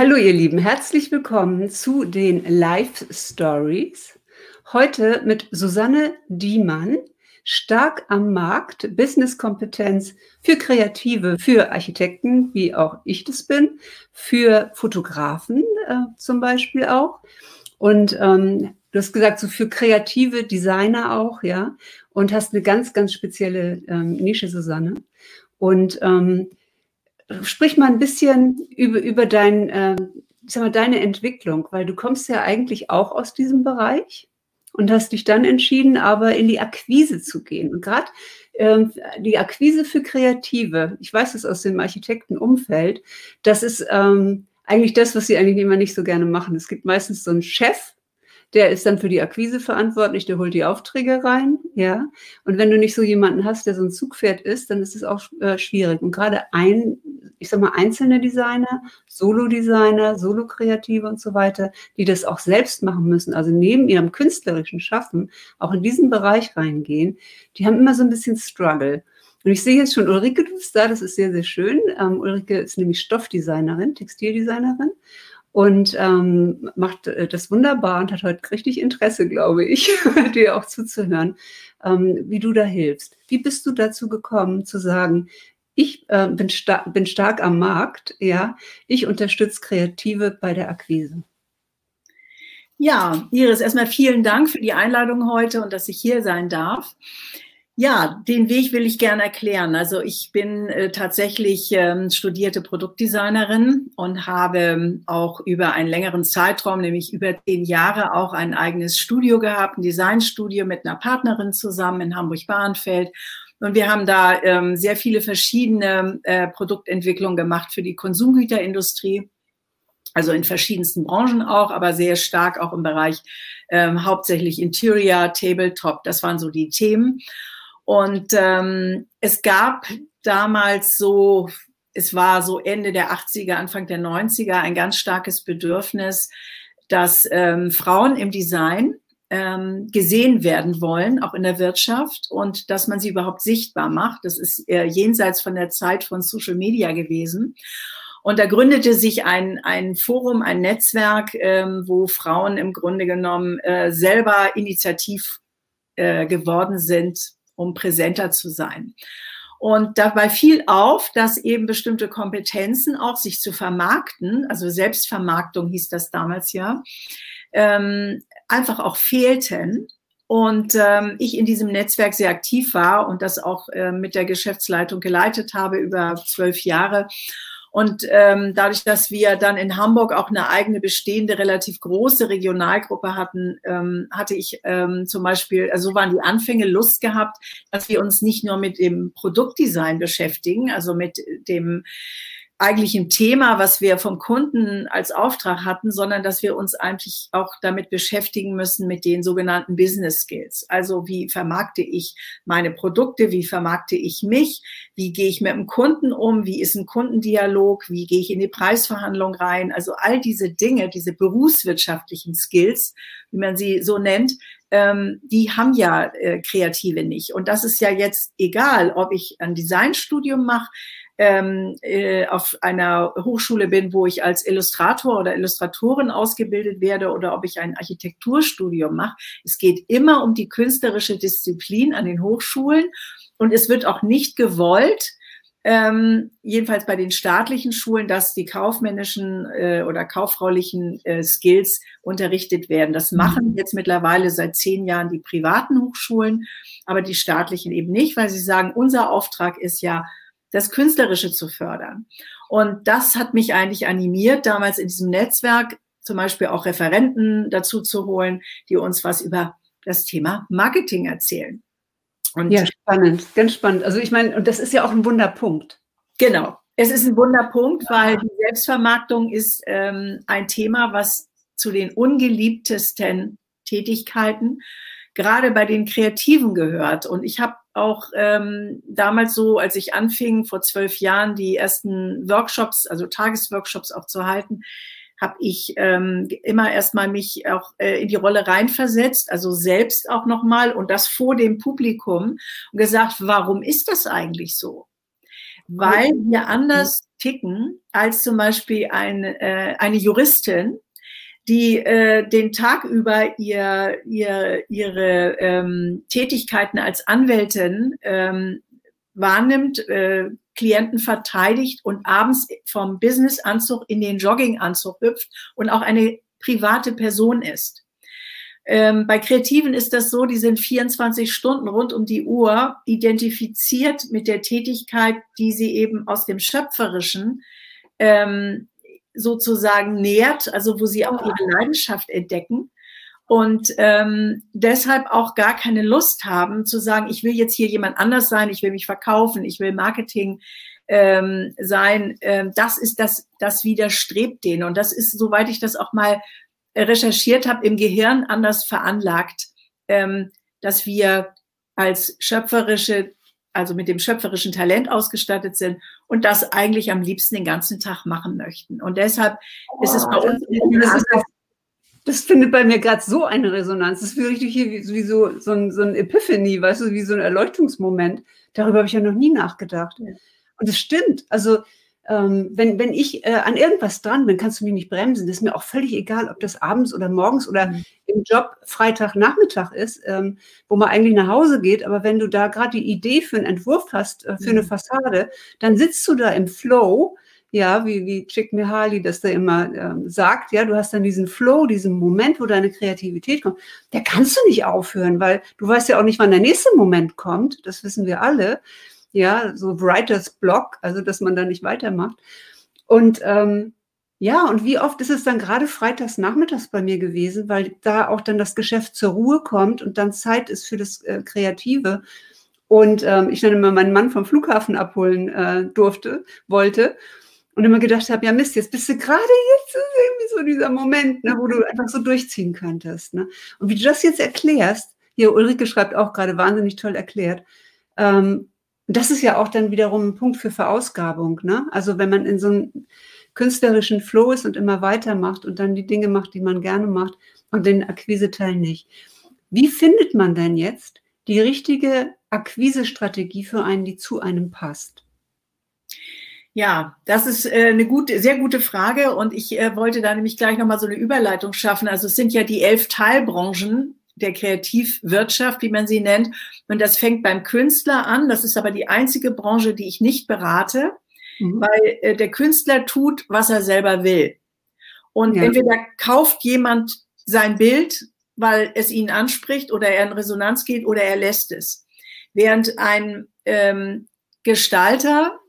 Hallo ihr Lieben, herzlich willkommen zu den Live Stories. Heute mit Susanne Diemann, stark am Markt, Businesskompetenz für Kreative, für Architekten, wie auch ich das bin, für Fotografen äh, zum Beispiel auch. Und ähm, du hast gesagt, so für kreative Designer auch, ja, und hast eine ganz, ganz spezielle ähm, Nische, Susanne. Und ähm, sprich mal ein bisschen über, über dein, äh, sag mal, deine Entwicklung, weil du kommst ja eigentlich auch aus diesem Bereich und hast dich dann entschieden, aber in die Akquise zu gehen. Und gerade ähm, die Akquise für Kreative, ich weiß es aus dem Architektenumfeld, das ist ähm, eigentlich das, was sie eigentlich immer nicht so gerne machen. Es gibt meistens so einen Chef, der ist dann für die Akquise verantwortlich, der holt die Aufträge rein, ja. Und wenn du nicht so jemanden hast, der so ein Zugpferd ist, dann ist es auch äh, schwierig. Und gerade ein, ich sag mal, einzelne Designer, Solo-Designer, Solo-Kreative und so weiter, die das auch selbst machen müssen, also neben ihrem künstlerischen Schaffen auch in diesen Bereich reingehen, die haben immer so ein bisschen Struggle. Und ich sehe jetzt schon, Ulrike, du bist da, das ist sehr, sehr schön. Ähm, Ulrike ist nämlich Stoffdesignerin, Textildesignerin und ähm, macht äh, das wunderbar und hat heute richtig Interesse, glaube ich, dir auch zuzuhören, ähm, wie du da hilfst. Wie bist du dazu gekommen, zu sagen, ich äh, bin, sta bin stark am Markt, ja, ich unterstütze Kreative bei der Akquise? Ja, Iris, erstmal vielen Dank für die Einladung heute und dass ich hier sein darf. Ja, den Weg will ich gerne erklären. Also ich bin äh, tatsächlich ähm, studierte Produktdesignerin und habe ähm, auch über einen längeren Zeitraum, nämlich über zehn Jahre, auch ein eigenes Studio gehabt, ein Designstudio mit einer Partnerin zusammen in Hamburg-Bahrenfeld. Und wir haben da ähm, sehr viele verschiedene äh, Produktentwicklungen gemacht für die Konsumgüterindustrie. Also in verschiedensten Branchen auch, aber sehr stark auch im Bereich ähm, hauptsächlich Interior, Tabletop. Das waren so die Themen. Und ähm, es gab damals so, es war so Ende der 80er, Anfang der 90er ein ganz starkes Bedürfnis, dass ähm, Frauen im Design ähm, gesehen werden wollen, auch in der Wirtschaft, und dass man sie überhaupt sichtbar macht. Das ist äh, jenseits von der Zeit von Social Media gewesen. Und da gründete sich ein, ein Forum, ein Netzwerk, ähm, wo Frauen im Grunde genommen äh, selber initiativ äh, geworden sind, um präsenter zu sein. Und dabei fiel auf, dass eben bestimmte Kompetenzen auch sich zu vermarkten, also Selbstvermarktung hieß das damals ja, ähm, einfach auch fehlten. Und ähm, ich in diesem Netzwerk sehr aktiv war und das auch äh, mit der Geschäftsleitung geleitet habe über zwölf Jahre. Und ähm, dadurch, dass wir dann in Hamburg auch eine eigene bestehende, relativ große Regionalgruppe hatten, ähm, hatte ich ähm, zum Beispiel, also waren die Anfänge Lust gehabt, dass wir uns nicht nur mit dem Produktdesign beschäftigen, also mit dem eigentlich ein Thema, was wir vom Kunden als Auftrag hatten, sondern dass wir uns eigentlich auch damit beschäftigen müssen mit den sogenannten Business Skills. Also wie vermarkte ich meine Produkte, wie vermarkte ich mich, wie gehe ich mit dem Kunden um, wie ist ein Kundendialog, wie gehe ich in die Preisverhandlung rein. Also all diese Dinge, diese berufswirtschaftlichen Skills, wie man sie so nennt, ähm, die haben ja äh, Kreative nicht. Und das ist ja jetzt egal, ob ich ein Designstudium mache, ähm, äh, auf einer Hochschule bin, wo ich als Illustrator oder Illustratorin ausgebildet werde oder ob ich ein Architekturstudium mache. Es geht immer um die künstlerische Disziplin an den Hochschulen und es wird auch nicht gewollt, ähm, jedenfalls bei den staatlichen Schulen, dass die kaufmännischen äh, oder kauffraulichen äh, Skills unterrichtet werden. Das machen mhm. jetzt mittlerweile seit zehn Jahren die privaten Hochschulen, aber die staatlichen eben nicht, weil sie sagen, unser Auftrag ist ja, das Künstlerische zu fördern. Und das hat mich eigentlich animiert, damals in diesem Netzwerk zum Beispiel auch Referenten dazu zu holen, die uns was über das Thema Marketing erzählen. Und ja, spannend, ganz spannend. Also ich meine, und das ist ja auch ein Wunderpunkt. Genau, es ist ein Wunderpunkt, weil die Selbstvermarktung ist ähm, ein Thema, was zu den ungeliebtesten Tätigkeiten gerade bei den Kreativen gehört. Und ich habe auch ähm, damals so, als ich anfing, vor zwölf Jahren, die ersten Workshops, also Tagesworkshops auch zu halten, habe ich ähm, immer erstmal mich auch äh, in die Rolle reinversetzt, also selbst auch nochmal und das vor dem Publikum und gesagt, warum ist das eigentlich so? Weil wir anders ticken als zum Beispiel ein, äh, eine Juristin, die äh, den Tag über ihr, ihr, ihre ähm, Tätigkeiten als Anwältin ähm, wahrnimmt, äh, Klienten verteidigt und abends vom Businessanzug in den Jogginganzug hüpft und auch eine private Person ist. Ähm, bei Kreativen ist das so, die sind 24 Stunden rund um die Uhr identifiziert mit der Tätigkeit, die sie eben aus dem Schöpferischen ähm, sozusagen nährt, also wo sie auch ihre Leidenschaft entdecken und ähm, deshalb auch gar keine Lust haben zu sagen, ich will jetzt hier jemand anders sein, ich will mich verkaufen, ich will Marketing ähm, sein. Ähm, das ist das, das widerstrebt denen und das ist, soweit ich das auch mal recherchiert habe, im Gehirn anders veranlagt, ähm, dass wir als schöpferische, also mit dem schöpferischen Talent ausgestattet sind und das eigentlich am liebsten den ganzen Tag machen möchten. Und deshalb oh, ist es bei uns das findet bei mir gerade so eine Resonanz. Das ist richtig hier wie, wie so, so, ein, so ein Epiphany, weißt du, wie so ein Erleuchtungsmoment. Darüber habe ich ja noch nie nachgedacht. Und es stimmt. Also, ähm, wenn, wenn ich äh, an irgendwas dran bin, kannst du mich nicht bremsen. Das ist mir auch völlig egal, ob das abends oder morgens oder mhm. im Job Freitagnachmittag ist, ähm, wo man eigentlich nach Hause geht. Aber wenn du da gerade die Idee für einen Entwurf hast, äh, für mhm. eine Fassade, dann sitzt du da im Flow ja, wie, wie Chick Mihaly das da immer ähm, sagt, ja, du hast dann diesen Flow, diesen Moment, wo deine Kreativität kommt, der kannst du nicht aufhören, weil du weißt ja auch nicht, wann der nächste Moment kommt, das wissen wir alle, ja, so Writers Block, also dass man da nicht weitermacht. Und ähm, ja, und wie oft ist es dann gerade freitags nachmittags bei mir gewesen, weil da auch dann das Geschäft zur Ruhe kommt und dann Zeit ist für das äh, Kreative. Und ähm, ich dann immer meinen Mann vom Flughafen abholen äh, durfte, wollte und immer gedacht habe, ja Mist, jetzt bist du gerade jetzt irgendwie so dieser Moment, ne, wo du einfach so durchziehen könntest. Ne? Und wie du das jetzt erklärst, hier Ulrike schreibt auch gerade wahnsinnig toll erklärt, ähm, das ist ja auch dann wiederum ein Punkt für Verausgabung. Ne? Also wenn man in so einem künstlerischen Flow ist und immer weitermacht und dann die Dinge macht, die man gerne macht und den Akquiseteil nicht. Wie findet man denn jetzt die richtige Akquisestrategie für einen, die zu einem passt? Ja, das ist äh, eine gute, sehr gute Frage und ich äh, wollte da nämlich gleich nochmal so eine Überleitung schaffen. Also es sind ja die elf Teilbranchen der Kreativwirtschaft, wie man sie nennt. Und das fängt beim Künstler an. Das ist aber die einzige Branche, die ich nicht berate, mhm. weil äh, der Künstler tut, was er selber will. Und ja. entweder kauft jemand sein Bild, weil es ihn anspricht oder er in Resonanz geht oder er lässt es. Während ein ähm, Gestalter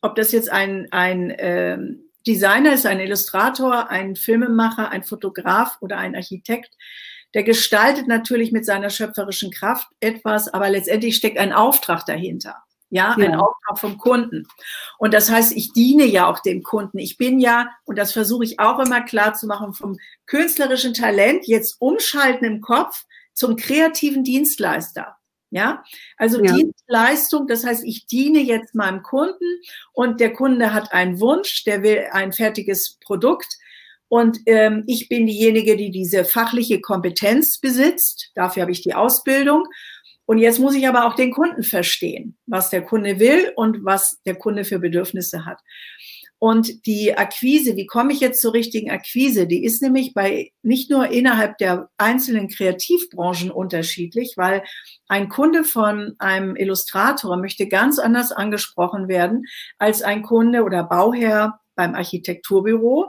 ob das jetzt ein, ein ähm, Designer ist, ein Illustrator, ein Filmemacher, ein Fotograf oder ein Architekt, der gestaltet natürlich mit seiner schöpferischen Kraft etwas, aber letztendlich steckt ein Auftrag dahinter. Ja, ja, ein Auftrag vom Kunden. Und das heißt, ich diene ja auch dem Kunden. Ich bin ja, und das versuche ich auch immer klar zu machen, vom künstlerischen Talent jetzt umschalten im Kopf zum kreativen Dienstleister. Ja, also ja. Dienstleistung, das heißt, ich diene jetzt meinem Kunden und der Kunde hat einen Wunsch, der will ein fertiges Produkt und ähm, ich bin diejenige, die diese fachliche Kompetenz besitzt. Dafür habe ich die Ausbildung. Und jetzt muss ich aber auch den Kunden verstehen, was der Kunde will und was der Kunde für Bedürfnisse hat. Und die Akquise, wie komme ich jetzt zur richtigen Akquise? Die ist nämlich bei nicht nur innerhalb der einzelnen Kreativbranchen unterschiedlich, weil ein Kunde von einem Illustrator möchte ganz anders angesprochen werden als ein Kunde oder Bauherr beim Architekturbüro.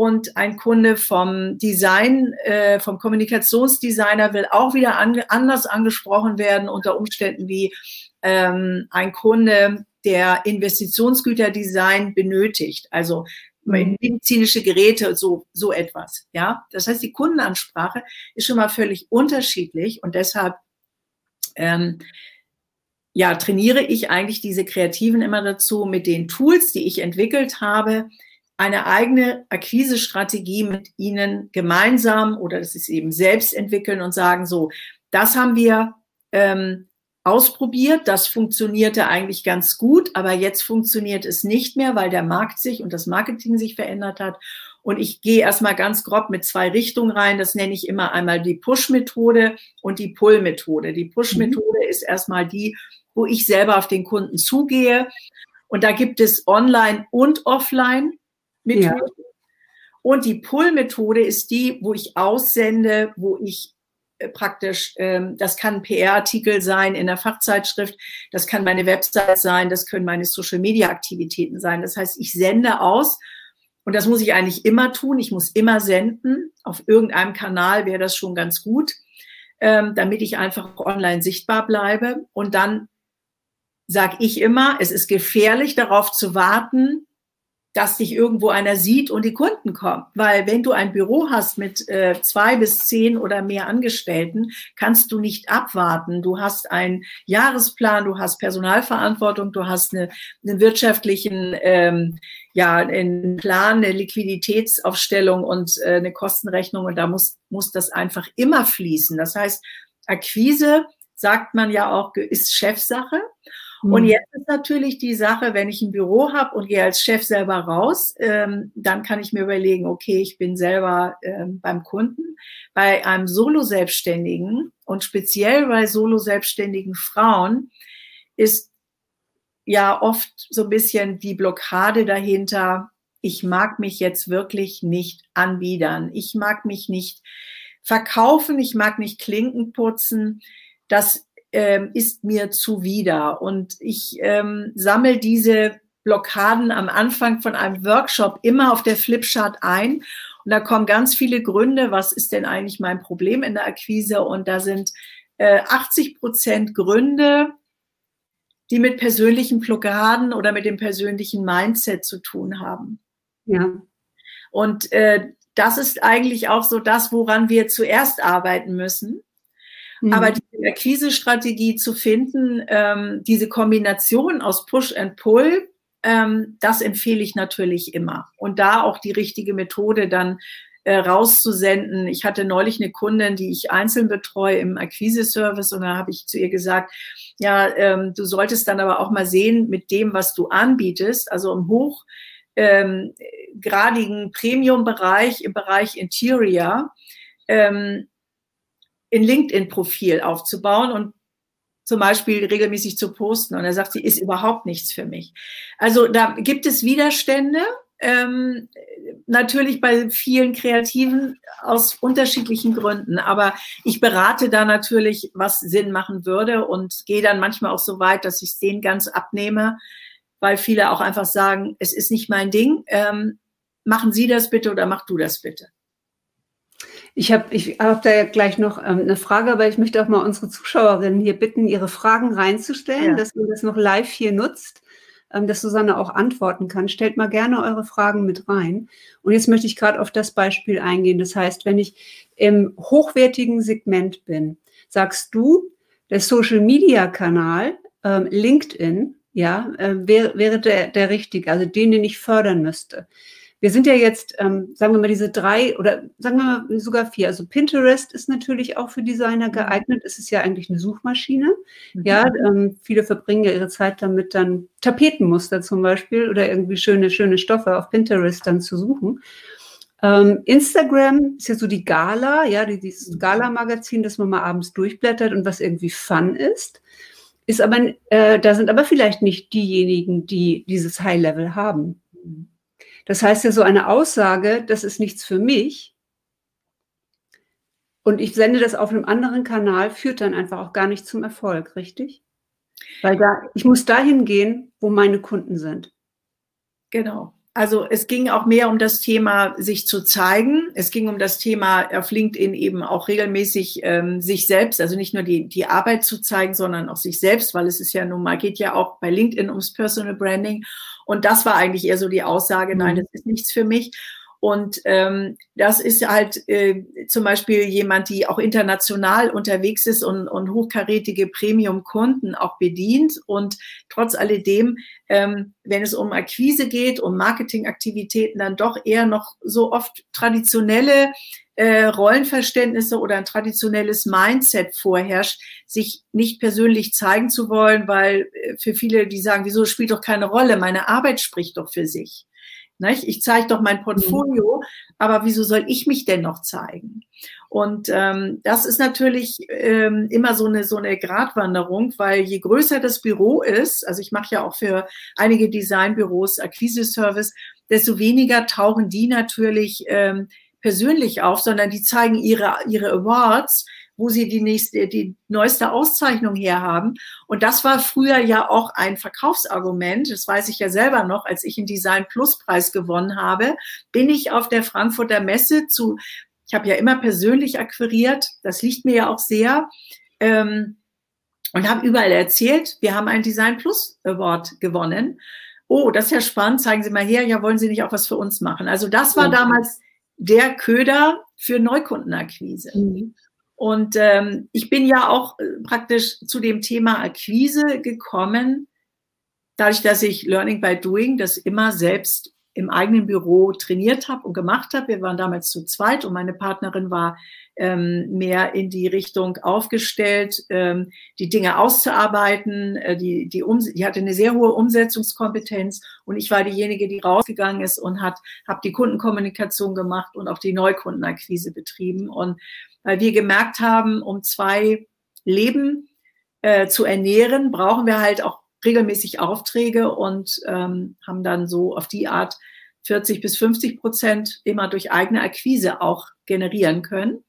Und ein Kunde vom Design, äh, vom Kommunikationsdesigner will auch wieder an, anders angesprochen werden unter Umständen wie ähm, ein Kunde der Investitionsgüterdesign benötigt. Also mhm. medizinische Geräte, so, so etwas. Ja, das heißt, die Kundenansprache ist schon mal völlig unterschiedlich und deshalb, ähm, ja, trainiere ich eigentlich diese Kreativen immer dazu, mit den Tools, die ich entwickelt habe, eine eigene Akquisestrategie mit ihnen gemeinsam oder das ist eben selbst entwickeln und sagen, so, das haben wir ähm, ausprobiert. Das funktionierte eigentlich ganz gut, aber jetzt funktioniert es nicht mehr, weil der Markt sich und das Marketing sich verändert hat. Und ich gehe erstmal ganz grob mit zwei Richtungen rein. Das nenne ich immer einmal die Push-Methode und die Pull-Methode. Die Push-Methode mhm. ist erstmal die, wo ich selber auf den Kunden zugehe Und da gibt es Online- und Offline-Methoden. Ja. Und die Pull-Methode ist die, wo ich aussende, wo ich äh, praktisch, ähm, das kann ein PR-Artikel sein in der Fachzeitschrift, das kann meine Website sein, das können meine Social-Media-Aktivitäten sein. Das heißt, ich sende aus und das muss ich eigentlich immer tun. Ich muss immer senden. Auf irgendeinem Kanal wäre das schon ganz gut, ähm, damit ich einfach online sichtbar bleibe. Und dann sage ich immer, es ist gefährlich, darauf zu warten, dass dich irgendwo einer sieht und die Kunden kommen. Weil wenn du ein Büro hast mit äh, zwei bis zehn oder mehr Angestellten, kannst du nicht abwarten. Du hast einen Jahresplan, du hast Personalverantwortung, du hast eine, einen wirtschaftlichen ähm, ja, einen Plan, eine Liquiditätsaufstellung und äh, eine Kostenrechnung und da muss, muss das einfach immer fließen. Das heißt, Akquise, sagt man ja auch, ist Chefsache. Und mhm. jetzt ist natürlich die Sache, wenn ich ein Büro habe und gehe als Chef selber raus, ähm, dann kann ich mir überlegen, okay, ich bin selber ähm, beim Kunden. Bei einem Solo-Selbstständigen und speziell bei Solo-Selbstständigen Frauen ist ja oft so ein bisschen die Blockade dahinter, ich mag mich jetzt wirklich nicht anbiedern. Ich mag mich nicht verkaufen, ich mag nicht Klinken putzen. Das ähm, ist mir zuwider. Und ich ähm, sammle diese Blockaden am Anfang von einem Workshop immer auf der Flipchart ein. Und da kommen ganz viele Gründe, was ist denn eigentlich mein Problem in der Akquise? Und da sind äh, 80 Prozent Gründe, die mit persönlichen Blockaden oder mit dem persönlichen Mindset zu tun haben. Ja. Und äh, das ist eigentlich auch so das, woran wir zuerst arbeiten müssen. Mhm. Aber die Akquise-Strategie zu finden, ähm, diese Kombination aus Push and Pull, ähm, das empfehle ich natürlich immer. Und da auch die richtige Methode dann äh, rauszusenden. Ich hatte neulich eine Kundin, die ich einzeln betreue im Akquise-Service und da habe ich zu ihr gesagt, ja, ähm, du solltest dann aber auch mal sehen mit dem, was du anbietest, also im hoch ähm, gradigen Premium-Bereich, im Bereich Interior, ähm, ein LinkedIn-Profil aufzubauen und zum Beispiel regelmäßig zu posten. Und er sagt, sie ist überhaupt nichts für mich. Also da gibt es Widerstände, ähm, natürlich bei vielen Kreativen aus unterschiedlichen Gründen. Aber ich berate da natürlich, was Sinn machen würde und gehe dann manchmal auch so weit, dass ich es denen ganz abnehme, weil viele auch einfach sagen, es ist nicht mein Ding. Ähm, machen Sie das bitte oder mach du das bitte. Ich habe ich hab da ja gleich noch ähm, eine Frage, aber ich möchte auch mal unsere Zuschauerinnen hier bitten, ihre Fragen reinzustellen, ja. dass man das noch live hier nutzt, ähm, dass Susanne auch antworten kann. Stellt mal gerne eure Fragen mit rein. Und jetzt möchte ich gerade auf das Beispiel eingehen. Das heißt, wenn ich im hochwertigen Segment bin, sagst du, der Social-Media-Kanal, ähm, LinkedIn, ja, äh, wäre, wäre der, der richtige, also den, den ich fördern müsste. Wir sind ja jetzt, ähm, sagen wir mal, diese drei oder sagen wir mal sogar vier. Also Pinterest ist natürlich auch für Designer mhm. geeignet. Es ist ja eigentlich eine Suchmaschine. Mhm. Ja, ähm, viele verbringen ja ihre Zeit damit, dann Tapetenmuster zum Beispiel oder irgendwie schöne, schöne Stoffe auf Pinterest dann zu suchen. Ähm, Instagram ist ja so die Gala, ja, dieses mhm. Gala-Magazin, das man mal abends durchblättert und was irgendwie fun ist. Ist aber, äh, da sind aber vielleicht nicht diejenigen, die dieses High-Level haben. Das heißt ja so eine Aussage, das ist nichts für mich. Und ich sende das auf einem anderen Kanal, führt dann einfach auch gar nicht zum Erfolg, richtig? Weil da, ich muss dahin gehen, wo meine Kunden sind. Genau. Also es ging auch mehr um das Thema, sich zu zeigen. Es ging um das Thema auf LinkedIn eben auch regelmäßig ähm, sich selbst, also nicht nur die, die Arbeit zu zeigen, sondern auch sich selbst, weil es ist ja nun mal, geht ja auch bei LinkedIn ums Personal Branding. Und das war eigentlich eher so die Aussage, nein, mhm. das ist nichts für mich. Und ähm, das ist halt äh, zum Beispiel jemand, die auch international unterwegs ist und, und hochkarätige Premium-Kunden auch bedient. Und trotz alledem, ähm, wenn es um Akquise geht, um Marketingaktivitäten, dann doch eher noch so oft traditionelle äh, Rollenverständnisse oder ein traditionelles Mindset vorherrscht, sich nicht persönlich zeigen zu wollen, weil äh, für viele, die sagen, wieso spielt doch keine Rolle, meine Arbeit spricht doch für sich Nicht? Ich zeige doch mein Portfolio, mhm. aber wieso soll ich mich denn noch zeigen? Und ähm, das ist natürlich ähm, immer so eine so eine Gratwanderung, weil je größer das Büro ist, also ich mache ja auch für einige Designbüros Akquise-Service, desto weniger tauchen die natürlich ähm, persönlich auf, sondern die zeigen ihre ihre Awards wo sie die nächste, die neueste Auszeichnung herhaben. Und das war früher ja auch ein Verkaufsargument. Das weiß ich ja selber noch, als ich einen Design Plus Preis gewonnen habe, bin ich auf der Frankfurter Messe zu, ich habe ja immer persönlich akquiriert, das liegt mir ja auch sehr. Ähm, und habe überall erzählt, wir haben einen Design Plus Award gewonnen. Oh, das ist ja spannend, zeigen Sie mal her, ja, wollen Sie nicht auch was für uns machen? Also das war damals der Köder für Neukundenakquise. Mhm. Und ähm, ich bin ja auch äh, praktisch zu dem Thema Akquise gekommen, dadurch, dass ich Learning by Doing das immer selbst im eigenen Büro trainiert habe und gemacht habe. Wir waren damals zu zweit und meine Partnerin war ähm, mehr in die Richtung aufgestellt, ähm, die Dinge auszuarbeiten. Äh, die, die, um, die hatte eine sehr hohe Umsetzungskompetenz und ich war diejenige, die rausgegangen ist und hat habe die Kundenkommunikation gemacht und auch die Neukundenakquise betrieben. Und weil wir gemerkt haben, um zwei Leben äh, zu ernähren, brauchen wir halt auch regelmäßig Aufträge und ähm, haben dann so auf die Art 40 bis 50 Prozent immer durch eigene Akquise auch generieren können.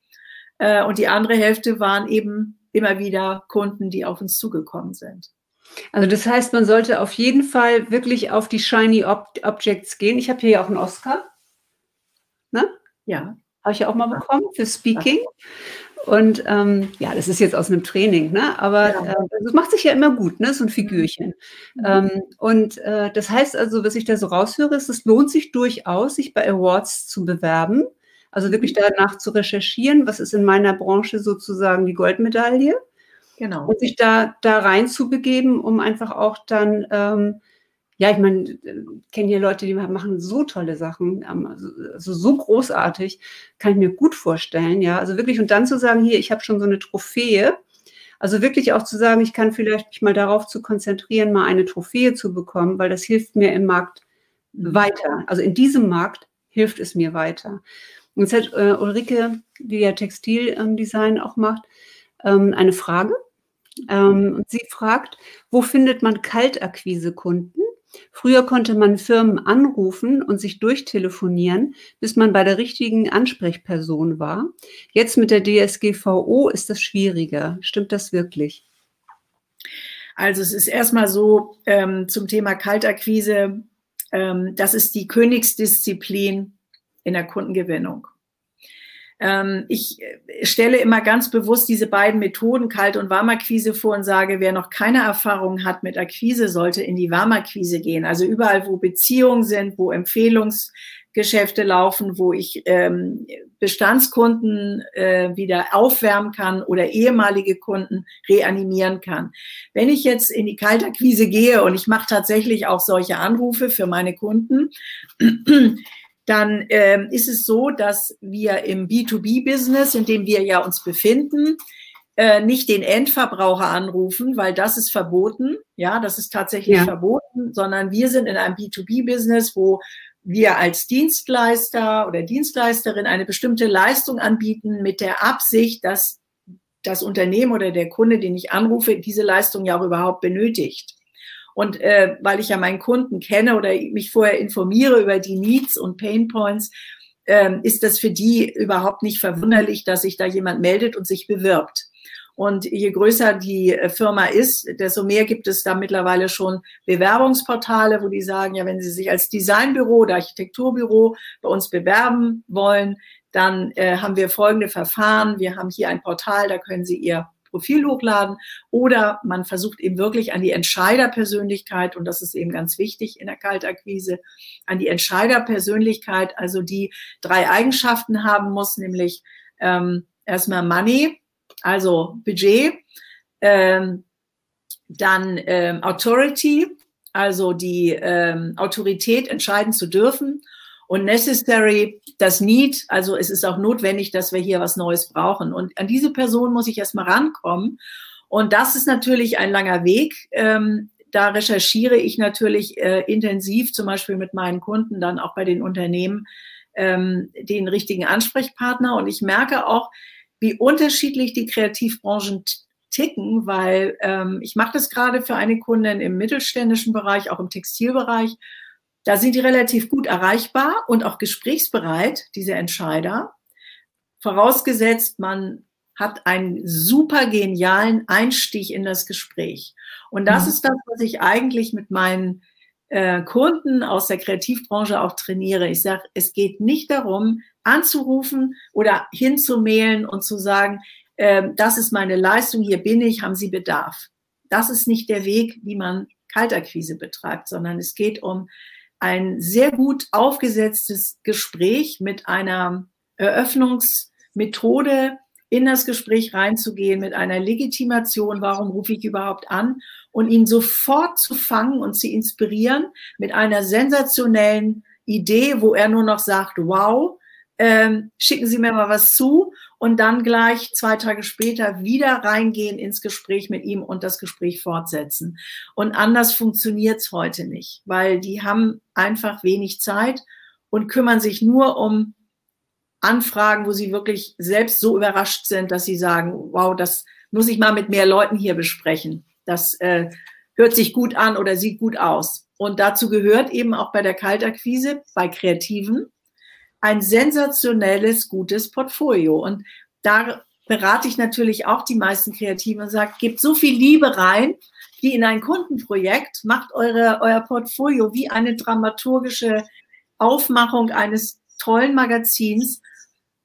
Äh, und die andere Hälfte waren eben immer wieder Kunden, die auf uns zugekommen sind. Also das heißt, man sollte auf jeden Fall wirklich auf die Shiny Ob Objects gehen. Ich habe hier ja auch einen Oscar. Ne? Ja. Habe ich ja auch mal bekommen für Speaking. Und ähm, ja, das ist jetzt aus einem Training, ne? aber ja. äh, das macht sich ja immer gut, ne? so ein Figürchen. Mhm. Ähm, und äh, das heißt also, was ich da so raushöre, ist, es lohnt sich durchaus, sich bei Awards zu bewerben. Also wirklich mhm. danach zu recherchieren, was ist in meiner Branche sozusagen die Goldmedaille. Genau. Und sich da, da rein zu begeben, um einfach auch dann ähm, ja, ich meine, kenne hier Leute, die machen so tolle Sachen, also so großartig, kann ich mir gut vorstellen, ja. Also wirklich, und dann zu sagen, hier, ich habe schon so eine Trophäe, also wirklich auch zu sagen, ich kann vielleicht mich mal darauf zu konzentrieren, mal eine Trophäe zu bekommen, weil das hilft mir im Markt weiter. Also in diesem Markt hilft es mir weiter. Und jetzt hat äh, Ulrike, die ja Textildesign ähm, auch macht, ähm, eine Frage. Ähm, und sie fragt, wo findet man Kaltakquise-Kunden? Früher konnte man Firmen anrufen und sich durchtelefonieren, bis man bei der richtigen Ansprechperson war. Jetzt mit der DSGVO ist das schwieriger. Stimmt das wirklich? Also es ist erstmal so ähm, zum Thema Kaltakquise, ähm, das ist die Königsdisziplin in der Kundengewinnung. Ähm, ich stelle immer ganz bewusst diese beiden Methoden, Kalt- und Warmakquise, vor und sage, wer noch keine Erfahrung hat mit Akquise, sollte in die Warmakquise gehen. Also überall, wo Beziehungen sind, wo Empfehlungsgeschäfte laufen, wo ich ähm, Bestandskunden äh, wieder aufwärmen kann oder ehemalige Kunden reanimieren kann. Wenn ich jetzt in die Kaltakquise gehe und ich mache tatsächlich auch solche Anrufe für meine Kunden, dann ähm, ist es so, dass wir im B2B-Business, in dem wir ja uns befinden, äh, nicht den Endverbraucher anrufen, weil das ist verboten. Ja, das ist tatsächlich ja. verboten, sondern wir sind in einem B2B-Business, wo wir als Dienstleister oder Dienstleisterin eine bestimmte Leistung anbieten mit der Absicht, dass das Unternehmen oder der Kunde, den ich anrufe, diese Leistung ja auch überhaupt benötigt. Und äh, weil ich ja meinen Kunden kenne oder mich vorher informiere über die Needs und Pain Points, äh, ist das für die überhaupt nicht verwunderlich, dass sich da jemand meldet und sich bewirbt. Und je größer die äh, Firma ist, desto mehr gibt es da mittlerweile schon Bewerbungsportale, wo die sagen, ja, wenn Sie sich als Designbüro oder Architekturbüro bei uns bewerben wollen, dann äh, haben wir folgende Verfahren. Wir haben hier ein Portal, da können Sie Ihr Profil hochladen oder man versucht eben wirklich an die Entscheiderpersönlichkeit, und das ist eben ganz wichtig in der Kaltakquise, an die Entscheiderpersönlichkeit, also die drei Eigenschaften haben muss, nämlich ähm, erstmal Money, also Budget, ähm, dann ähm, Authority, also die ähm, Autorität entscheiden zu dürfen und necessary, das need, also es ist auch notwendig, dass wir hier was Neues brauchen. Und an diese Person muss ich erstmal rankommen. Und das ist natürlich ein langer Weg. Ähm, da recherchiere ich natürlich äh, intensiv, zum Beispiel mit meinen Kunden, dann auch bei den Unternehmen, ähm, den richtigen Ansprechpartner. Und ich merke auch, wie unterschiedlich die Kreativbranchen ticken, weil ähm, ich mache das gerade für eine Kundin im mittelständischen Bereich, auch im Textilbereich. Da sind die relativ gut erreichbar und auch gesprächsbereit, diese Entscheider. Vorausgesetzt, man hat einen super genialen Einstieg in das Gespräch. Und das mhm. ist das, was ich eigentlich mit meinen äh, Kunden aus der Kreativbranche auch trainiere. Ich sage, es geht nicht darum, anzurufen oder hinzumailen und zu sagen, äh, das ist meine Leistung, hier bin ich, haben Sie Bedarf. Das ist nicht der Weg, wie man Kaltakquise betreibt, sondern es geht um ein sehr gut aufgesetztes Gespräch mit einer Eröffnungsmethode, in das Gespräch reinzugehen mit einer Legitimation, warum rufe ich überhaupt an und ihn sofort zu fangen und zu inspirieren mit einer sensationellen Idee, wo er nur noch sagt, wow, ähm, schicken Sie mir mal was zu und dann gleich zwei Tage später wieder reingehen ins Gespräch mit ihm und das Gespräch fortsetzen. Und anders funktioniert's heute nicht, weil die haben einfach wenig Zeit und kümmern sich nur um Anfragen, wo sie wirklich selbst so überrascht sind, dass sie sagen, wow, das muss ich mal mit mehr Leuten hier besprechen. Das äh, hört sich gut an oder sieht gut aus. Und dazu gehört eben auch bei der Kaltakquise, bei Kreativen, ein sensationelles, gutes Portfolio. Und da berate ich natürlich auch die meisten Kreativen und sage, gebt so viel Liebe rein, wie in ein Kundenprojekt, macht eure, euer Portfolio wie eine dramaturgische Aufmachung eines tollen Magazins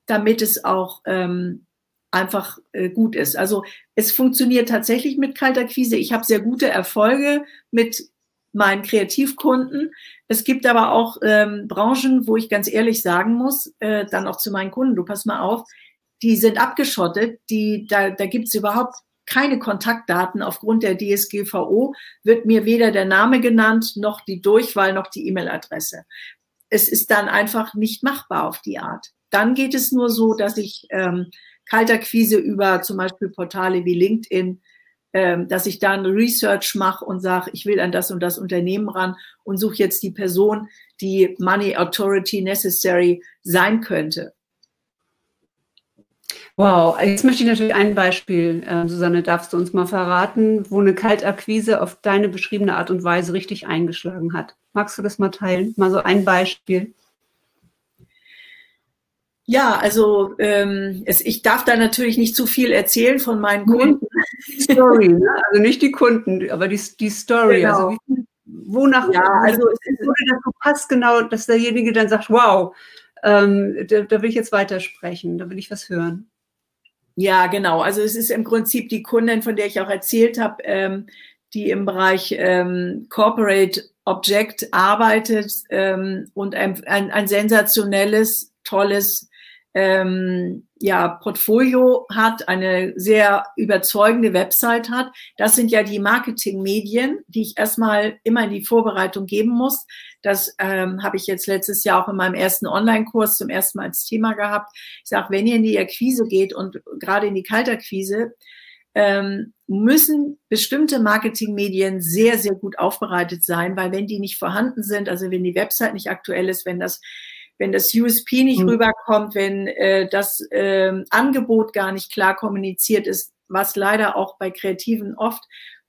damit es auch ähm, einfach äh, gut ist. Also es funktioniert tatsächlich mit Kaltakquise. Ich habe sehr gute Erfolge mit meinen Kreativkunden. Es gibt aber auch ähm, Branchen, wo ich ganz ehrlich sagen muss, äh, dann auch zu meinen Kunden, du pass mal auf, die sind abgeschottet, die, da, da gibt es überhaupt keine Kontaktdaten aufgrund der DSGVO, wird mir weder der Name genannt, noch die Durchwahl, noch die E-Mail-Adresse. Es ist dann einfach nicht machbar auf die Art. Dann geht es nur so, dass ich ähm, Kalterquise über zum Beispiel Portale wie LinkedIn, dass ich dann Research mache und sage, ich will an das und das Unternehmen ran und suche jetzt die Person, die Money Authority Necessary sein könnte. Wow, jetzt möchte ich natürlich ein Beispiel, äh, Susanne, darfst du uns mal verraten, wo eine Kaltakquise auf deine beschriebene Art und Weise richtig eingeschlagen hat. Magst du das mal teilen? Mal so ein Beispiel. Ja, also ähm, es, ich darf da natürlich nicht zu viel erzählen von meinen Kunden. Die Story, ne? also nicht die Kunden, aber die, die Story. Also genau. Also wie, wonach ja, also es ist, wurde das so passt genau, dass derjenige dann sagt, wow, ähm, da, da will ich jetzt weitersprechen, da will ich was hören. Ja, genau. Also es ist im Prinzip die Kundin, von der ich auch erzählt habe, ähm, die im Bereich ähm, Corporate Object arbeitet ähm, und ein, ein, ein sensationelles, tolles ähm, ja, Portfolio hat, eine sehr überzeugende Website hat. Das sind ja die Marketingmedien, die ich erstmal immer in die Vorbereitung geben muss. Das ähm, habe ich jetzt letztes Jahr auch in meinem ersten Online-Kurs zum ersten Mal als Thema gehabt. Ich sage, wenn ihr in die Akquise geht und gerade in die Kaltakquise, ähm, müssen bestimmte Marketingmedien sehr, sehr gut aufbereitet sein, weil wenn die nicht vorhanden sind, also wenn die Website nicht aktuell ist, wenn das wenn das USP nicht mhm. rüberkommt, wenn äh, das äh, Angebot gar nicht klar kommuniziert ist, was leider auch bei Kreativen oft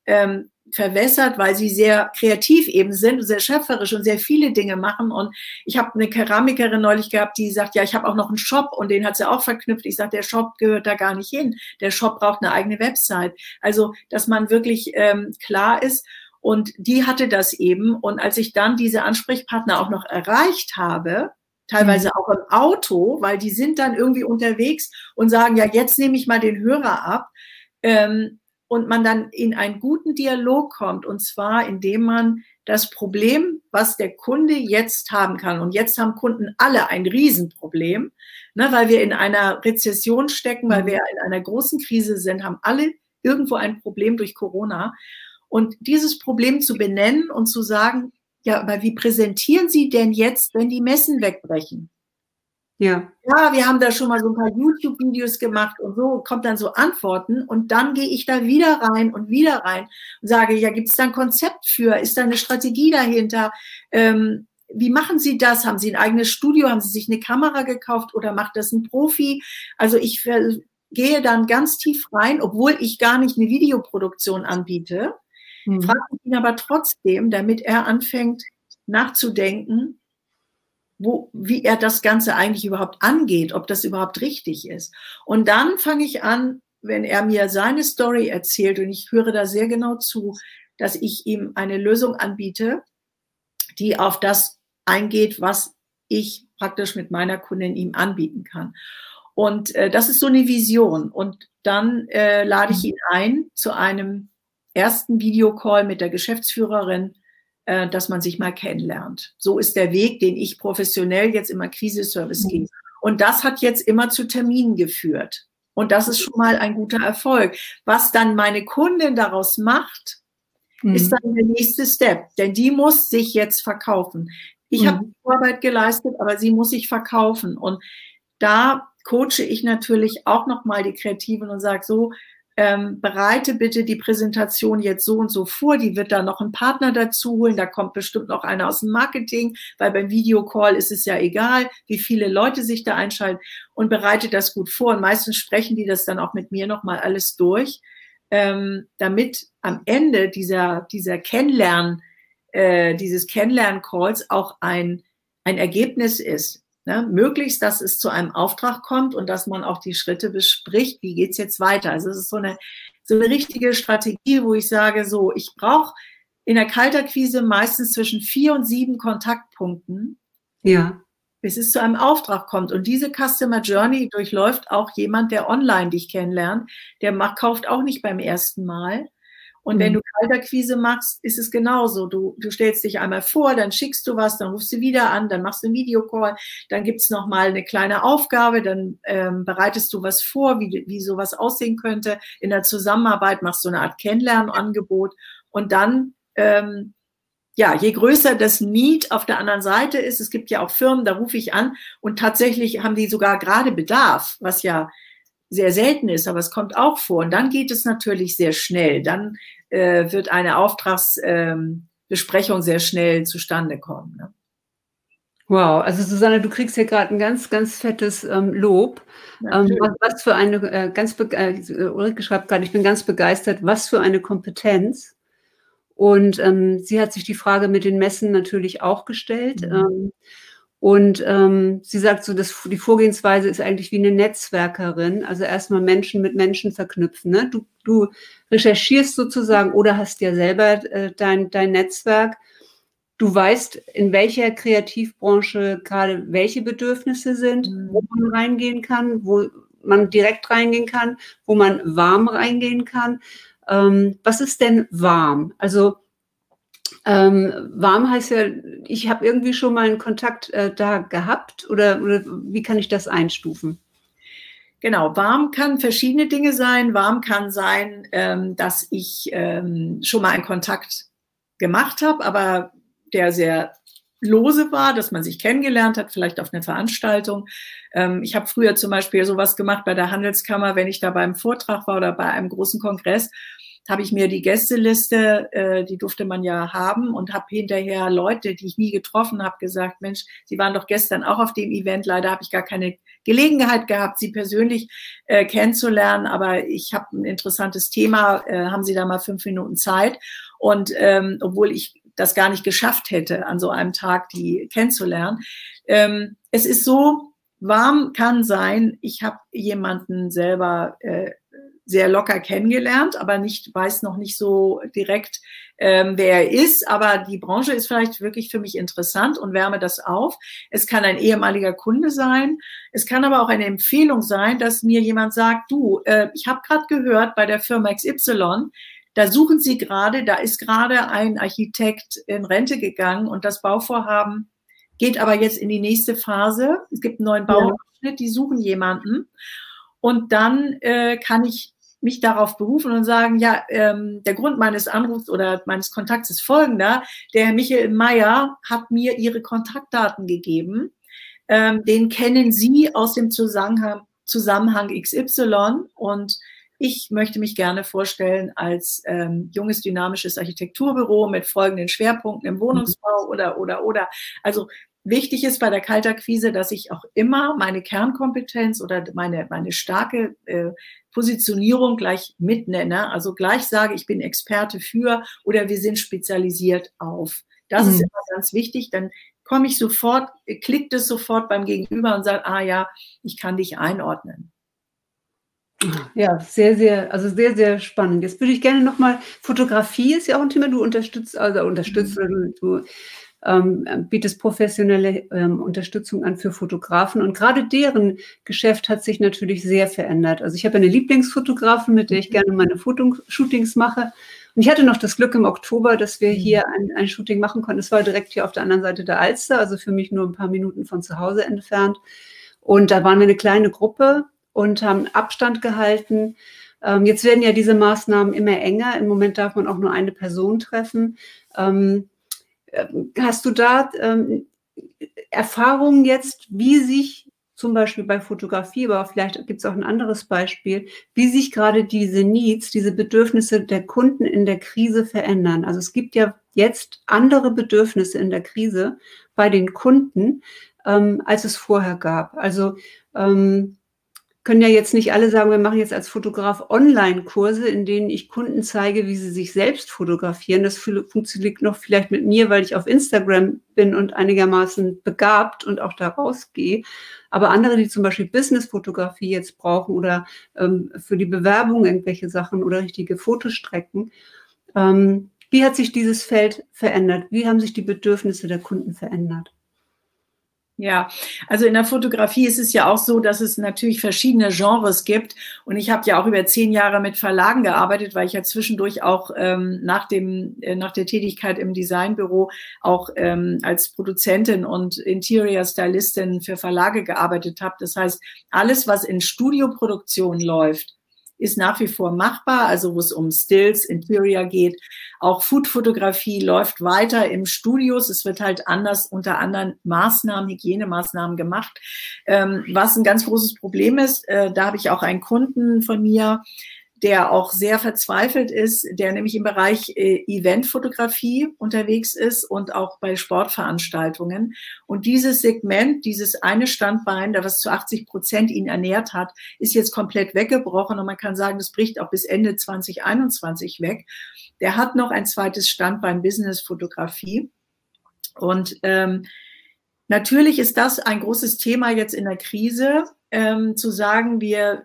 ähm, verwässert, weil sie sehr kreativ eben sind, sehr schöpferisch und sehr viele Dinge machen. Und ich habe eine Keramikerin neulich gehabt, die sagt, ja, ich habe auch noch einen Shop und den hat sie auch verknüpft. Ich sage, der Shop gehört da gar nicht hin. Der Shop braucht eine eigene Website. Also, dass man wirklich ähm, klar ist. Und die hatte das eben. Und als ich dann diese Ansprechpartner auch noch erreicht habe, teilweise mhm. auch im Auto, weil die sind dann irgendwie unterwegs und sagen, ja, jetzt nehme ich mal den Hörer ab. Ähm, und man dann in einen guten Dialog kommt, und zwar indem man das Problem, was der Kunde jetzt haben kann, und jetzt haben Kunden alle ein Riesenproblem, ne, weil wir in einer Rezession stecken, weil mhm. wir in einer großen Krise sind, haben alle irgendwo ein Problem durch Corona. Und dieses Problem zu benennen und zu sagen, ja, aber wie präsentieren Sie denn jetzt, wenn die Messen wegbrechen? Ja. Ja, wir haben da schon mal so ein paar YouTube-Videos gemacht und so, kommt dann so Antworten und dann gehe ich da wieder rein und wieder rein und sage, ja, gibt es da ein Konzept für? Ist da eine Strategie dahinter? Ähm, wie machen Sie das? Haben Sie ein eigenes Studio? Haben Sie sich eine Kamera gekauft oder macht das ein Profi? Also ich gehe dann ganz tief rein, obwohl ich gar nicht eine Videoproduktion anbiete, mhm. frage ihn aber trotzdem, damit er anfängt nachzudenken, wo, wie er das Ganze eigentlich überhaupt angeht, ob das überhaupt richtig ist. Und dann fange ich an, wenn er mir seine Story erzählt, und ich höre da sehr genau zu, dass ich ihm eine Lösung anbiete, die auf das eingeht, was ich praktisch mit meiner Kundin ihm anbieten kann. Und äh, das ist so eine Vision. Und dann äh, lade ich ihn ein zu einem ersten Videocall mit der Geschäftsführerin äh, dass man sich mal kennenlernt. So ist der Weg, den ich professionell jetzt im Akquise-Service mhm. gehe. Und das hat jetzt immer zu Terminen geführt. Und das ist schon mal ein guter Erfolg. Was dann meine Kundin daraus macht, mhm. ist dann der nächste Step. Denn die muss sich jetzt verkaufen. Ich mhm. habe Arbeit geleistet, aber sie muss sich verkaufen. Und da coache ich natürlich auch nochmal die Kreativen und sage so, ähm, bereite bitte die Präsentation jetzt so und so vor. Die wird da noch einen Partner dazu holen. Da kommt bestimmt noch einer aus dem Marketing, weil beim Videocall ist es ja egal, wie viele Leute sich da einschalten und bereite das gut vor. Und meistens sprechen die das dann auch mit mir nochmal alles durch, ähm, damit am Ende dieser, dieser Kennenlernen, äh, dieses Kennenlernen-Calls auch ein, ein Ergebnis ist. Ne, möglichst, dass es zu einem Auftrag kommt und dass man auch die Schritte bespricht, wie geht's jetzt weiter. Also es ist so eine, so eine richtige Strategie, wo ich sage, so, ich brauche in der Kalterquise meistens zwischen vier und sieben Kontaktpunkten. Ja. Bis es zu einem Auftrag kommt. Und diese Customer Journey durchläuft auch jemand, der online dich kennenlernt. Der macht, kauft auch nicht beim ersten Mal, und mhm. wenn du Kalterquise machst, ist es genauso. Du, du stellst dich einmal vor, dann schickst du was, dann rufst du wieder an, dann machst du einen Videocall, dann gibt's noch mal eine kleine Aufgabe, dann ähm, bereitest du was vor, wie, wie sowas aussehen könnte. In der Zusammenarbeit machst du eine Art Kennenlernangebot und dann ähm, ja, je größer das Need auf der anderen Seite ist, es gibt ja auch Firmen, da rufe ich an und tatsächlich haben die sogar gerade Bedarf, was ja sehr selten ist, aber es kommt auch vor. Und dann geht es natürlich sehr schnell. Dann äh, wird eine Auftragsbesprechung ähm, sehr schnell zustande kommen. Ne? Wow, also Susanne, du kriegst hier gerade ein ganz, ganz fettes ähm, Lob. Ähm, was, was, für eine, äh, ganz, äh, Ulrike schreibt gerade, ich bin ganz begeistert, was für eine Kompetenz. Und ähm, sie hat sich die Frage mit den Messen natürlich auch gestellt. Mhm. Und ähm, sie sagt so, dass die Vorgehensweise ist eigentlich wie eine Netzwerkerin, also erstmal Menschen mit Menschen verknüpfen. Ne? Du, du recherchierst sozusagen oder hast ja selber äh, dein, dein Netzwerk. Du weißt, in welcher Kreativbranche gerade welche Bedürfnisse sind, mhm. wo man reingehen kann, wo man direkt reingehen kann, wo man warm reingehen kann. Ähm, was ist denn warm? Also ähm, warm heißt ja, ich habe irgendwie schon mal einen Kontakt äh, da gehabt oder, oder wie kann ich das einstufen? Genau, warm kann verschiedene Dinge sein. Warm kann sein, ähm, dass ich ähm, schon mal einen Kontakt gemacht habe, aber der sehr lose war, dass man sich kennengelernt hat, vielleicht auf einer Veranstaltung. Ähm, ich habe früher zum Beispiel sowas gemacht bei der Handelskammer, wenn ich da beim Vortrag war oder bei einem großen Kongress habe ich mir die Gästeliste, äh, die durfte man ja haben und habe hinterher Leute, die ich nie getroffen habe, gesagt, Mensch, Sie waren doch gestern auch auf dem Event. Leider habe ich gar keine Gelegenheit gehabt, Sie persönlich äh, kennenzulernen, aber ich habe ein interessantes Thema. Äh, haben Sie da mal fünf Minuten Zeit? Und ähm, obwohl ich das gar nicht geschafft hätte, an so einem Tag die kennenzulernen. Ähm, es ist so, warm kann sein, ich habe jemanden selber äh, sehr locker kennengelernt, aber nicht weiß noch nicht so direkt, ähm, wer er ist. Aber die Branche ist vielleicht wirklich für mich interessant und wärme das auf. Es kann ein ehemaliger Kunde sein. Es kann aber auch eine Empfehlung sein, dass mir jemand sagt, du, äh, ich habe gerade gehört bei der Firma XY, da suchen sie gerade, da ist gerade ein Architekt in Rente gegangen und das Bauvorhaben geht aber jetzt in die nächste Phase. Es gibt einen neuen Bauabschnitt, die suchen jemanden. Und dann äh, kann ich mich darauf berufen und sagen, ja, ähm, der Grund meines Anrufs oder meines Kontakts ist folgender. Der Michael Meyer hat mir ihre Kontaktdaten gegeben. ähm, den kennen Sie aus dem Zusammenhang, Zusammenhang XY und ich möchte mich gerne vorstellen als ähm, junges dynamisches Architekturbüro mit folgenden Schwerpunkten im Wohnungsbau mhm. oder oder oder. Also wichtig ist bei der Kaltakquise, dass ich auch immer meine Kernkompetenz oder meine meine starke äh, Positionierung gleich mitnenne. Also gleich sage, ich bin Experte für oder wir sind spezialisiert auf. Das mhm. ist immer ganz wichtig. Dann komme ich sofort, klickt es sofort beim Gegenüber und sagt, ah ja, ich kann dich einordnen. Ja, sehr, sehr, also sehr, sehr spannend. Jetzt würde ich gerne nochmal, Fotografie ist ja auch ein Thema, du unterstützt, also unterstützt, mhm. du, du ähm, bietest professionelle ähm, Unterstützung an für Fotografen und gerade deren Geschäft hat sich natürlich sehr verändert. Also ich habe eine Lieblingsfotografin, mit der ich mhm. gerne meine Fotoshootings mache. Und ich hatte noch das Glück im Oktober, dass wir mhm. hier ein, ein Shooting machen konnten. Es war direkt hier auf der anderen Seite der Alster, also für mich nur ein paar Minuten von zu Hause entfernt. Und da waren wir eine kleine Gruppe und haben Abstand gehalten. Ähm, jetzt werden ja diese Maßnahmen immer enger. Im Moment darf man auch nur eine Person treffen. Ähm, äh, hast du da ähm, Erfahrungen jetzt, wie sich zum Beispiel bei Fotografie, aber vielleicht gibt es auch ein anderes Beispiel, wie sich gerade diese Needs, diese Bedürfnisse der Kunden in der Krise verändern. Also es gibt ja jetzt andere Bedürfnisse in der Krise bei den Kunden, ähm, als es vorher gab. Also ähm, können ja jetzt nicht alle sagen, wir machen jetzt als Fotograf Online-Kurse, in denen ich Kunden zeige, wie sie sich selbst fotografieren. Das funktioniert noch vielleicht mit mir, weil ich auf Instagram bin und einigermaßen begabt und auch da rausgehe. Aber andere, die zum Beispiel Business-Fotografie jetzt brauchen oder ähm, für die Bewerbung irgendwelche Sachen oder richtige Fotostrecken, ähm, wie hat sich dieses Feld verändert? Wie haben sich die Bedürfnisse der Kunden verändert? Ja, also in der Fotografie ist es ja auch so, dass es natürlich verschiedene Genres gibt. Und ich habe ja auch über zehn Jahre mit Verlagen gearbeitet, weil ich ja zwischendurch auch ähm, nach, dem, äh, nach der Tätigkeit im Designbüro auch ähm, als Produzentin und Interior Stylistin für Verlage gearbeitet habe. Das heißt, alles, was in Studioproduktion läuft, ist nach wie vor machbar, also wo es um Stills, Interior geht. Auch Foodfotografie läuft weiter im Studios. Es wird halt anders unter anderen Maßnahmen, Hygienemaßnahmen gemacht. Ähm, was ein ganz großes Problem ist, äh, da habe ich auch einen Kunden von mir, der auch sehr verzweifelt ist, der nämlich im Bereich äh, Eventfotografie unterwegs ist und auch bei Sportveranstaltungen. Und dieses Segment, dieses eine Standbein, da was zu 80 Prozent ihn ernährt hat, ist jetzt komplett weggebrochen und man kann sagen, das bricht auch bis Ende 2021 weg. Der hat noch ein zweites Standbein Businessfotografie und ähm, Natürlich ist das ein großes Thema jetzt in der Krise, ähm, zu sagen, wir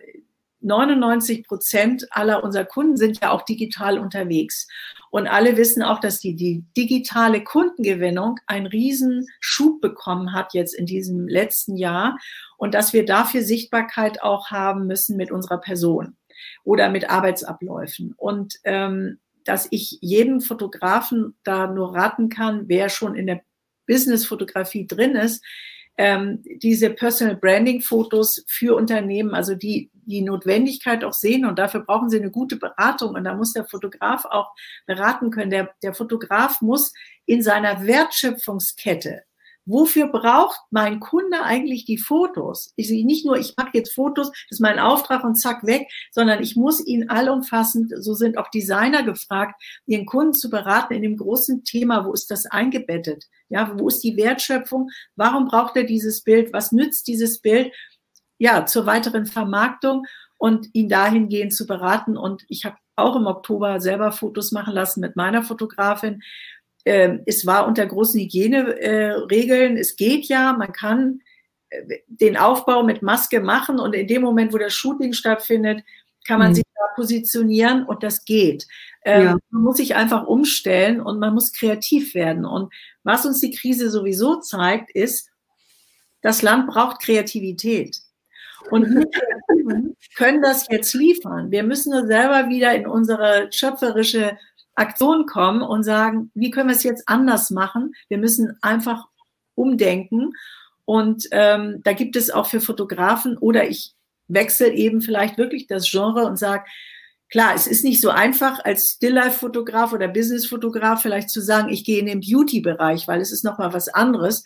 99 Prozent aller unserer Kunden sind ja auch digital unterwegs. Und alle wissen auch, dass die, die digitale Kundengewinnung einen riesen Schub bekommen hat jetzt in diesem letzten Jahr und dass wir dafür Sichtbarkeit auch haben müssen mit unserer Person oder mit Arbeitsabläufen. Und ähm, dass ich jedem Fotografen da nur raten kann, wer schon in der Business-Fotografie drin ist, ähm, diese Personal Branding Fotos für Unternehmen, also die die Notwendigkeit auch sehen und dafür brauchen sie eine gute Beratung und da muss der Fotograf auch beraten können. Der, der Fotograf muss in seiner Wertschöpfungskette Wofür braucht mein Kunde eigentlich die Fotos? Ich sehe nicht nur, ich mache jetzt Fotos, das ist mein Auftrag und zack weg, sondern ich muss ihn allumfassend, so sind auch Designer gefragt, ihren Kunden zu beraten in dem großen Thema, wo ist das eingebettet? Ja, wo ist die Wertschöpfung? Warum braucht er dieses Bild? Was nützt dieses Bild? Ja, zur weiteren Vermarktung und ihn dahingehend zu beraten. Und ich habe auch im Oktober selber Fotos machen lassen mit meiner Fotografin äh, es war unter großen Hygieneregeln. Äh, es geht ja, man kann äh, den Aufbau mit Maske machen und in dem Moment, wo das Shooting stattfindet, kann man mhm. sich da positionieren und das geht. Ähm, ja. Man muss sich einfach umstellen und man muss kreativ werden. Und was uns die Krise sowieso zeigt, ist, das Land braucht Kreativität. Und wir können das jetzt liefern. Wir müssen nur selber wieder in unsere schöpferische Aktion kommen und sagen, wie können wir es jetzt anders machen? Wir müssen einfach umdenken. Und ähm, da gibt es auch für Fotografen oder ich wechsle eben vielleicht wirklich das Genre und sage, klar, es ist nicht so einfach als Stilllife-Fotograf oder Business-Fotograf vielleicht zu sagen, ich gehe in den Beauty-Bereich, weil es ist nochmal was anderes.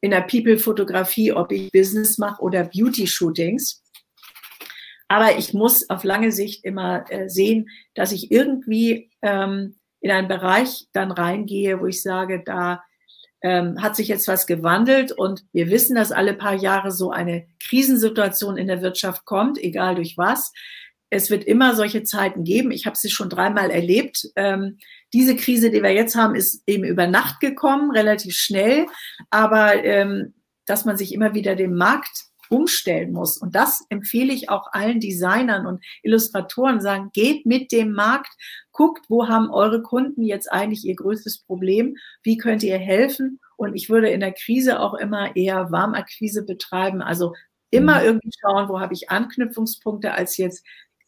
In der People-Fotografie, ob ich Business mache oder Beauty-Shootings. Aber ich muss auf lange Sicht immer äh, sehen, dass ich irgendwie ähm, in einen Bereich dann reingehe, wo ich sage, da ähm, hat sich jetzt was gewandelt und wir wissen, dass alle paar Jahre so eine Krisensituation in der Wirtschaft kommt, egal durch was. Es wird immer solche Zeiten geben. Ich habe sie schon dreimal erlebt. Ähm, diese Krise, die wir jetzt haben, ist eben über Nacht gekommen, relativ schnell. Aber ähm, dass man sich immer wieder dem Markt umstellen muss. Und das empfehle ich auch allen Designern und Illustratoren, sagen, geht mit dem Markt, guckt, wo haben eure Kunden jetzt eigentlich ihr größtes Problem, wie könnt ihr helfen. Und ich würde in der Krise auch immer eher Warmakquise betreiben, also immer mhm. irgendwie schauen, wo habe ich Anknüpfungspunkte, als jetzt,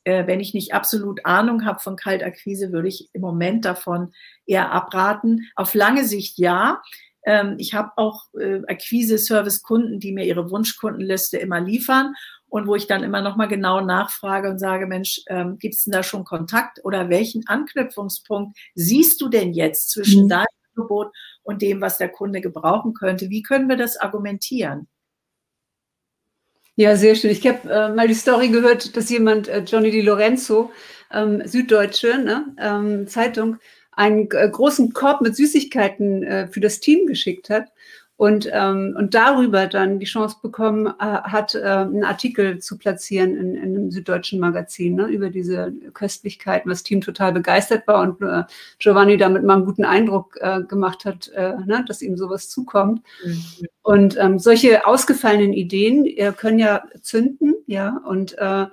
äh, wenn ich nicht absolut Ahnung habe von Kaltakquise, würde ich im Moment davon eher abraten. Auf lange Sicht ja. Ähm, ich habe auch äh, Akquise-Service-Kunden, die mir ihre Wunschkundenliste immer liefern und wo ich dann immer nochmal genau nachfrage und sage, Mensch, ähm, gibt es denn da schon Kontakt oder welchen Anknüpfungspunkt siehst du denn jetzt zwischen mhm. deinem Angebot und dem, was der Kunde gebrauchen könnte? Wie können wir das argumentieren? Ja, sehr schön. Ich habe äh, mal die Story gehört, dass jemand, äh, Johnny Di Lorenzo, ähm, Süddeutsche ne, ähm, Zeitung, einen äh, großen Korb mit Süßigkeiten äh, für das Team geschickt hat und, ähm, und darüber dann die Chance bekommen äh, hat, äh, einen Artikel zu platzieren in, in einem süddeutschen Magazin ne, über diese Köstlichkeiten, was Team total begeistert war und äh, Giovanni damit mal einen guten Eindruck äh, gemacht hat, äh, ne, dass ihm sowas zukommt. Mhm. Und ähm, solche ausgefallenen Ideen äh, können ja zünden, ja, und äh,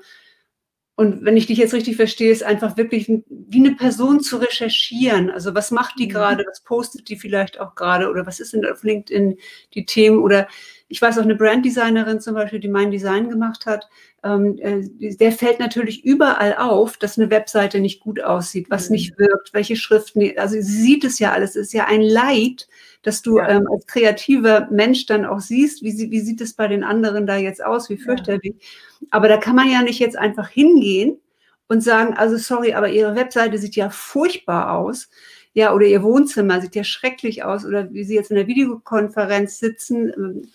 und wenn ich dich jetzt richtig verstehe, ist einfach wirklich wie eine Person zu recherchieren. Also was macht die mhm. gerade, was postet die vielleicht auch gerade oder was ist denn auf LinkedIn die Themen oder ich weiß auch eine Branddesignerin zum Beispiel, die mein Design gemacht hat, ähm, äh, der fällt natürlich überall auf, dass eine Webseite nicht gut aussieht, was mhm. nicht wirkt, welche Schriften, also sie sieht es ja alles, es ist ja ein Leid, dass du ja. ähm, als kreativer Mensch dann auch siehst, wie, wie sieht es bei den anderen da jetzt aus, wie fürchterlich. Ja. Aber da kann man ja nicht jetzt einfach hingehen und sagen, also sorry, aber ihre Webseite sieht ja furchtbar aus. Ja, oder ihr Wohnzimmer sieht ja schrecklich aus, oder wie sie jetzt in der Videokonferenz sitzen. Ähm,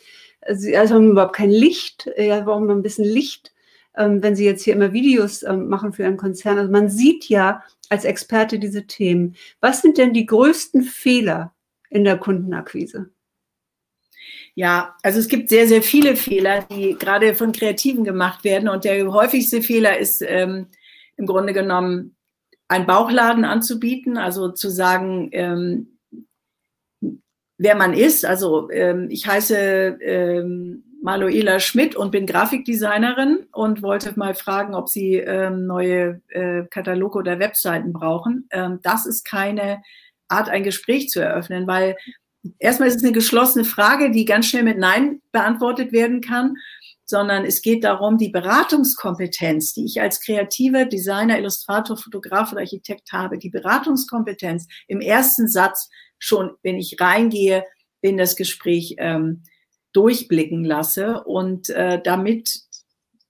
also, also haben wir überhaupt kein Licht. Ja, warum ein bisschen Licht, ähm, wenn sie jetzt hier immer Videos ähm, machen für ihren Konzern? Also man sieht ja als Experte diese Themen. Was sind denn die größten Fehler, in der Kundenakquise? Ja, also es gibt sehr, sehr viele Fehler, die gerade von Kreativen gemacht werden. Und der häufigste Fehler ist ähm, im Grunde genommen, einen Bauchladen anzubieten, also zu sagen, ähm, wer man ist. Also ähm, ich heiße ähm, Manuela Schmidt und bin Grafikdesignerin und wollte mal fragen, ob Sie ähm, neue äh, Kataloge oder Webseiten brauchen. Ähm, das ist keine Art, ein Gespräch zu eröffnen, weil erstmal ist es eine geschlossene Frage, die ganz schnell mit Nein beantwortet werden kann, sondern es geht darum, die Beratungskompetenz, die ich als kreativer Designer, Illustrator, Fotograf oder Architekt habe, die Beratungskompetenz im ersten Satz schon, wenn ich reingehe, in das Gespräch ähm, durchblicken lasse und äh, damit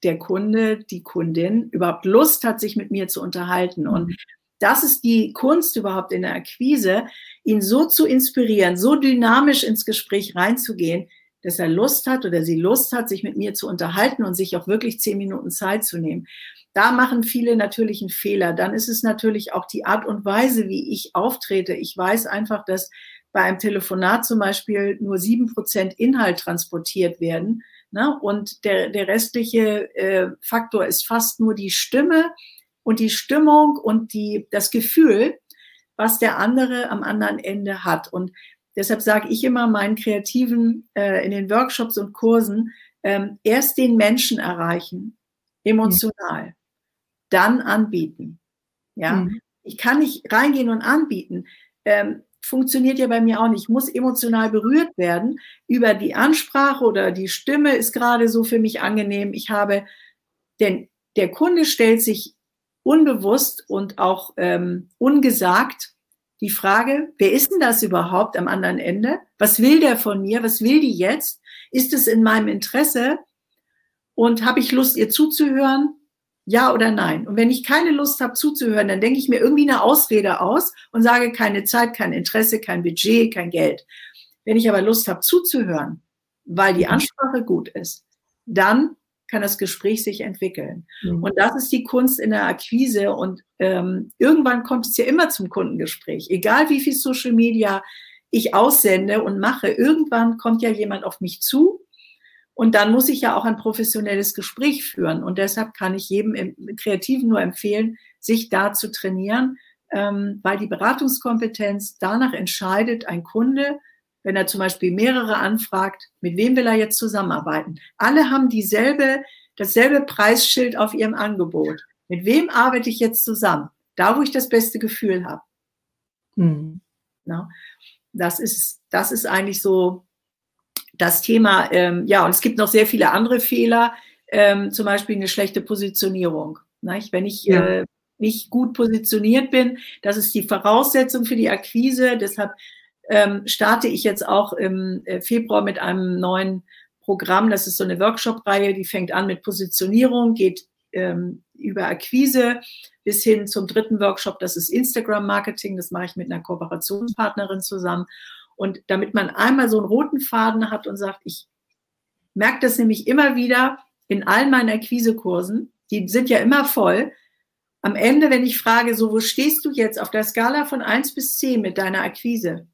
der Kunde, die Kundin überhaupt Lust hat, sich mit mir zu unterhalten. Und das ist die Kunst überhaupt in der Akquise, ihn so zu inspirieren, so dynamisch ins Gespräch reinzugehen, dass er Lust hat oder sie Lust hat, sich mit mir zu unterhalten und sich auch wirklich zehn Minuten Zeit zu nehmen. Da machen viele natürlich einen Fehler. Dann ist es natürlich auch die Art und Weise, wie ich auftrete. Ich weiß einfach, dass bei einem Telefonat zum Beispiel nur sieben Prozent Inhalt transportiert werden. Ne? Und der, der restliche äh, Faktor ist fast nur die Stimme und die Stimmung und die, das Gefühl, was der andere am anderen Ende hat. Und deshalb sage ich immer meinen Kreativen äh, in den Workshops und Kursen, ähm, erst den Menschen erreichen, emotional, mhm. dann anbieten. Ja, mhm. ich kann nicht reingehen und anbieten. Ähm, funktioniert ja bei mir auch nicht. Ich muss emotional berührt werden über die Ansprache oder die Stimme ist gerade so für mich angenehm. Ich habe, denn der Kunde stellt sich unbewusst und auch ähm, ungesagt die Frage, wer ist denn das überhaupt am anderen Ende? Was will der von mir? Was will die jetzt? Ist es in meinem Interesse? Und habe ich Lust, ihr zuzuhören? Ja oder nein? Und wenn ich keine Lust habe zuzuhören, dann denke ich mir irgendwie eine Ausrede aus und sage keine Zeit, kein Interesse, kein Budget, kein Geld. Wenn ich aber Lust habe zuzuhören, weil die Ansprache gut ist, dann kann das Gespräch sich entwickeln. Mhm. Und das ist die Kunst in der Akquise. Und ähm, irgendwann kommt es ja immer zum Kundengespräch. Egal wie viel Social Media ich aussende und mache, irgendwann kommt ja jemand auf mich zu. Und dann muss ich ja auch ein professionelles Gespräch führen. Und deshalb kann ich jedem im Kreativen nur empfehlen, sich da zu trainieren, ähm, weil die Beratungskompetenz danach entscheidet, ein Kunde, wenn er zum Beispiel mehrere anfragt, mit wem will er jetzt zusammenarbeiten? Alle haben dieselbe, dasselbe Preisschild auf ihrem Angebot. Mit wem arbeite ich jetzt zusammen? Da, wo ich das beste Gefühl habe. Mhm. Na, das ist, das ist eigentlich so das Thema. Ähm, ja, und es gibt noch sehr viele andere Fehler, ähm, zum Beispiel eine schlechte Positionierung. Nicht? Wenn ich ja. äh, nicht gut positioniert bin, das ist die Voraussetzung für die Akquise. Deshalb ähm, starte ich jetzt auch im äh, Februar mit einem neuen Programm. Das ist so eine Workshop-Reihe, die fängt an mit Positionierung, geht ähm, über Akquise bis hin zum dritten Workshop, das ist Instagram-Marketing. Das mache ich mit einer Kooperationspartnerin zusammen. Und damit man einmal so einen roten Faden hat und sagt, ich merke das nämlich immer wieder in allen meinen Akquisekursen, die sind ja immer voll. Am Ende, wenn ich frage, so, wo stehst du jetzt auf der Skala von 1 bis 10 mit deiner Akquise?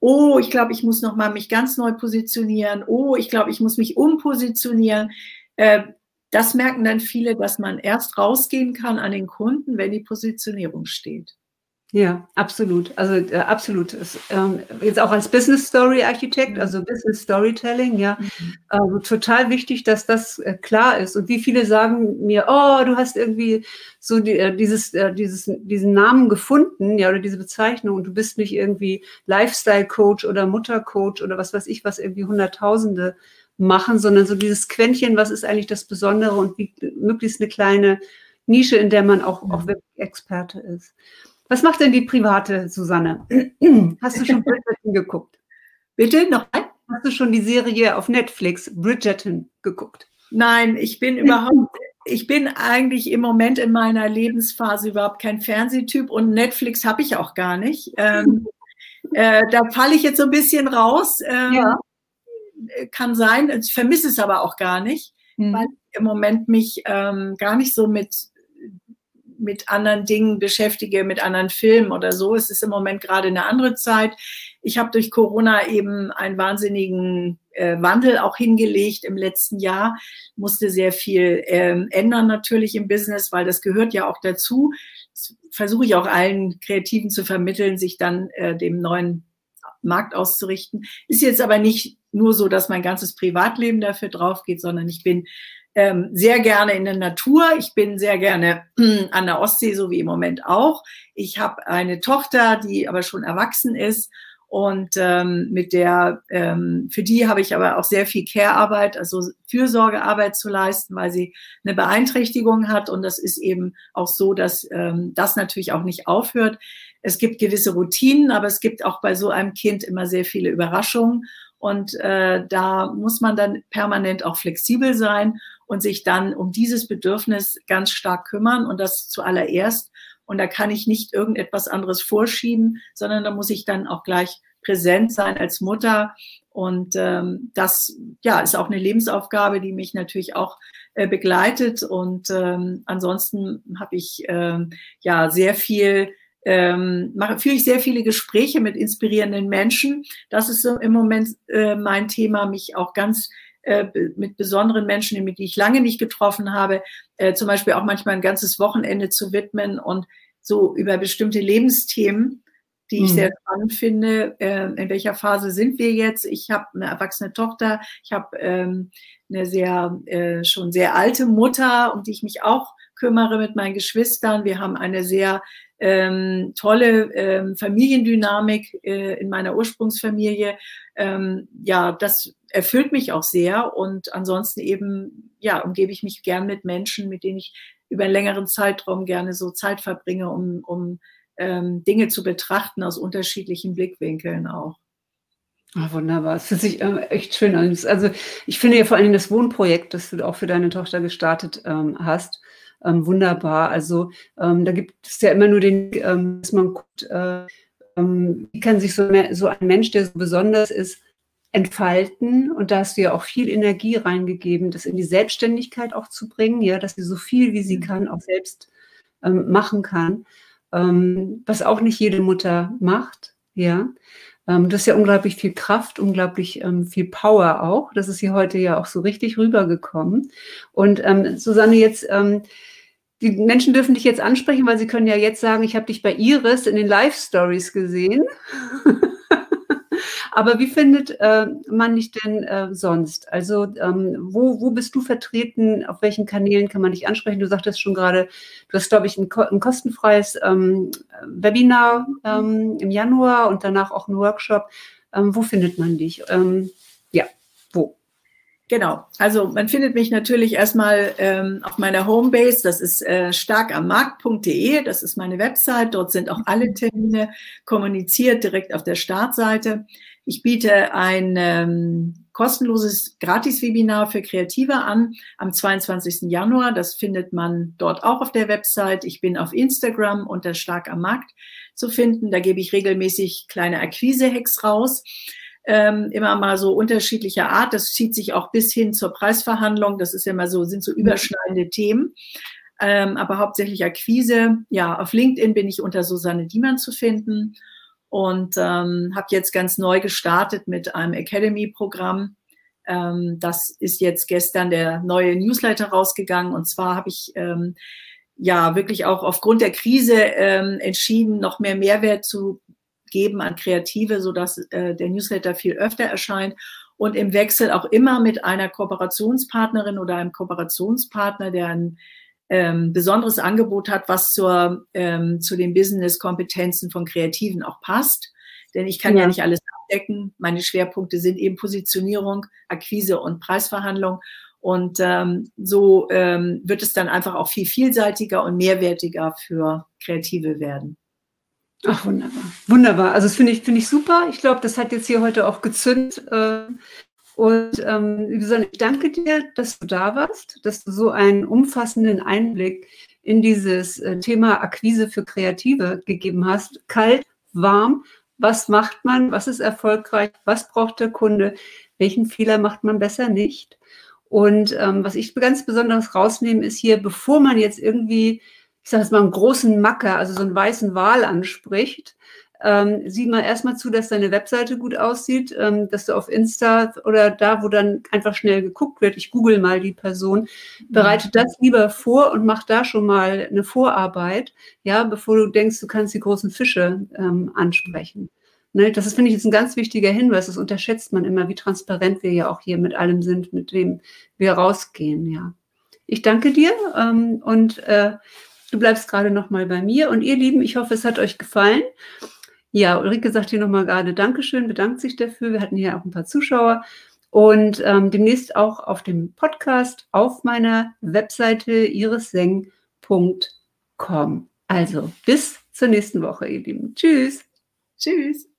Oh, ich glaube, ich muss noch mal mich ganz neu positionieren. Oh, ich glaube, ich muss mich umpositionieren. Äh, das merken dann viele, dass man erst rausgehen kann an den Kunden, wenn die Positionierung steht. Ja, absolut. Also äh, absolut. Es, ähm, jetzt auch als Business Story Architekt, also Business Storytelling, ja, mhm. also total wichtig, dass das äh, klar ist. Und wie viele sagen mir, oh, du hast irgendwie so die, äh, dieses, äh, dieses, diesen Namen gefunden, ja, oder diese Bezeichnung, und du bist nicht irgendwie Lifestyle Coach oder Mutter Coach oder was weiß ich, was irgendwie Hunderttausende machen, sondern so dieses Quäntchen, was ist eigentlich das Besondere und wie möglichst eine kleine Nische, in der man auch, auch wirklich Experte ist. Was macht denn die private Susanne? Hast du schon Bridgerton geguckt? Bitte noch ein? Hast du schon die Serie auf Netflix Bridgerton geguckt? Nein, ich bin überhaupt, ich bin eigentlich im Moment in meiner Lebensphase überhaupt kein Fernsehtyp und Netflix habe ich auch gar nicht. Ähm, äh, da falle ich jetzt so ein bisschen raus. Ähm, ja. Kann sein, ich vermisse es aber auch gar nicht, mhm. weil ich im Moment mich ähm, gar nicht so mit mit anderen Dingen beschäftige, mit anderen Filmen oder so. Es ist im Moment gerade eine andere Zeit. Ich habe durch Corona eben einen wahnsinnigen äh, Wandel auch hingelegt im letzten Jahr, musste sehr viel ähm, ändern natürlich im Business, weil das gehört ja auch dazu. Versuche ich auch allen Kreativen zu vermitteln, sich dann äh, dem neuen Markt auszurichten. Ist jetzt aber nicht nur so, dass mein ganzes Privatleben dafür drauf geht, sondern ich bin ähm, sehr gerne in der Natur. Ich bin sehr gerne an der Ostsee, so wie im Moment auch. Ich habe eine Tochter, die aber schon erwachsen ist und ähm, mit der, ähm, für die habe ich aber auch sehr viel Care-Arbeit, also Fürsorgearbeit zu leisten, weil sie eine Beeinträchtigung hat. Und das ist eben auch so, dass ähm, das natürlich auch nicht aufhört. Es gibt gewisse Routinen, aber es gibt auch bei so einem Kind immer sehr viele Überraschungen. Und äh, da muss man dann permanent auch flexibel sein und sich dann um dieses Bedürfnis ganz stark kümmern und das zuallererst. Und da kann ich nicht irgendetwas anderes vorschieben, sondern da muss ich dann auch gleich präsent sein als Mutter. Und ähm, das ja, ist auch eine Lebensaufgabe, die mich natürlich auch äh, begleitet. Und ähm, ansonsten habe ich ähm, ja sehr viel ähm, mache, führe ich sehr viele Gespräche mit inspirierenden Menschen. Das ist so im Moment äh, mein Thema, mich auch ganz äh, mit besonderen Menschen, die ich lange nicht getroffen habe, äh, zum Beispiel auch manchmal ein ganzes Wochenende zu widmen und so über bestimmte Lebensthemen, die ich mhm. sehr spannend finde. Äh, in welcher Phase sind wir jetzt? Ich habe eine erwachsene Tochter, ich habe ähm, eine sehr äh, schon sehr alte Mutter, um die ich mich auch kümmere mit meinen Geschwistern. Wir haben eine sehr ähm, tolle ähm, Familiendynamik äh, in meiner Ursprungsfamilie. Ähm, ja, das erfüllt mich auch sehr und ansonsten eben, ja, umgebe ich mich gern mit Menschen, mit denen ich über einen längeren Zeitraum gerne so Zeit verbringe, um, um ähm, Dinge zu betrachten aus unterschiedlichen Blickwinkeln auch. Ah, wunderbar. Es fühlt sich äh, echt schön an. Also ich finde ja vor allem das Wohnprojekt, das du auch für deine Tochter gestartet ähm, hast, ähm, wunderbar. Also ähm, da gibt es ja immer nur den, ähm, dass man guckt, äh, ähm, wie kann sich so, so, ein Mensch, der so besonders ist, entfalten. Und da hast du ja auch viel Energie reingegeben, das in die Selbstständigkeit auch zu bringen, ja, dass sie so viel wie sie mhm. kann auch selbst ähm, machen kann, ähm, was auch nicht jede Mutter macht, ja. Ähm, das ist ja unglaublich viel Kraft, unglaublich ähm, viel Power auch. Das ist hier heute ja auch so richtig rübergekommen. Und ähm, Susanne, jetzt ähm, die Menschen dürfen dich jetzt ansprechen, weil sie können ja jetzt sagen, ich habe dich bei Iris in den Live-Stories gesehen. Aber wie findet äh, man dich denn äh, sonst? Also ähm, wo, wo bist du vertreten? Auf welchen Kanälen kann man dich ansprechen? Du sagtest schon gerade, du hast, glaube ich, ein, ein kostenfreies ähm, Webinar ähm, im Januar und danach auch einen Workshop. Ähm, wo findet man dich? Genau, also man findet mich natürlich erstmal ähm, auf meiner Homebase, das ist äh, starkammarkt.de, das ist meine Website, dort sind auch alle Termine kommuniziert, direkt auf der Startseite. Ich biete ein ähm, kostenloses Gratis-Webinar für Kreative an am 22. Januar. Das findet man dort auch auf der Website. Ich bin auf Instagram unter Stark am Markt zu finden. Da gebe ich regelmäßig kleine Akquise-Hacks raus ähm, immer mal so unterschiedlicher Art. Das zieht sich auch bis hin zur Preisverhandlung. Das ist ja immer so, sind so überschneidende Themen. Ähm, aber hauptsächlich Akquise. Ja, auf LinkedIn bin ich unter Susanne Diemann zu finden und ähm, habe jetzt ganz neu gestartet mit einem Academy-Programm. Ähm, das ist jetzt gestern der neue Newsletter rausgegangen und zwar habe ich ähm, ja wirklich auch aufgrund der Krise ähm, entschieden, noch mehr Mehrwert zu geben an Kreative, sodass äh, der Newsletter viel öfter erscheint und im Wechsel auch immer mit einer Kooperationspartnerin oder einem Kooperationspartner, der ein ähm, besonderes Angebot hat, was zur, ähm, zu den Business-Kompetenzen von Kreativen auch passt. Denn ich kann ja. ja nicht alles abdecken. Meine Schwerpunkte sind eben Positionierung, Akquise und Preisverhandlung. Und ähm, so ähm, wird es dann einfach auch viel vielseitiger und mehrwertiger für Kreative werden. Ach, wunderbar. Wunderbar. Also das finde ich, finde ich super. Ich glaube, das hat jetzt hier heute auch gezündet. Ähm, und ähm, ich danke dir, dass du da warst, dass du so einen umfassenden Einblick in dieses äh, Thema Akquise für Kreative gegeben hast. Kalt, warm, was macht man, was ist erfolgreich, was braucht der Kunde, welchen Fehler macht man besser nicht. Und ähm, was ich ganz besonders rausnehme, ist hier, bevor man jetzt irgendwie ich sage jetzt mal, einen großen Macker, also so einen weißen Wal anspricht, ähm, sieh mal erstmal zu, dass deine Webseite gut aussieht, ähm, dass du auf Insta oder da, wo dann einfach schnell geguckt wird, ich google mal die Person, bereite das lieber vor und mach da schon mal eine Vorarbeit, ja, bevor du denkst, du kannst die großen Fische ähm, ansprechen. Ne, das ist, finde ich, jetzt ein ganz wichtiger Hinweis. Das unterschätzt man immer, wie transparent wir ja auch hier mit allem sind, mit dem wir rausgehen, ja. Ich danke dir ähm, und äh, Du bleibst gerade noch mal bei mir. Und ihr Lieben, ich hoffe, es hat euch gefallen. Ja, Ulrike sagt hier nochmal gerade Dankeschön, bedankt sich dafür. Wir hatten hier auch ein paar Zuschauer. Und ähm, demnächst auch auf dem Podcast auf meiner Webseite irisseng.com. Also bis zur nächsten Woche, ihr Lieben. Tschüss. Tschüss.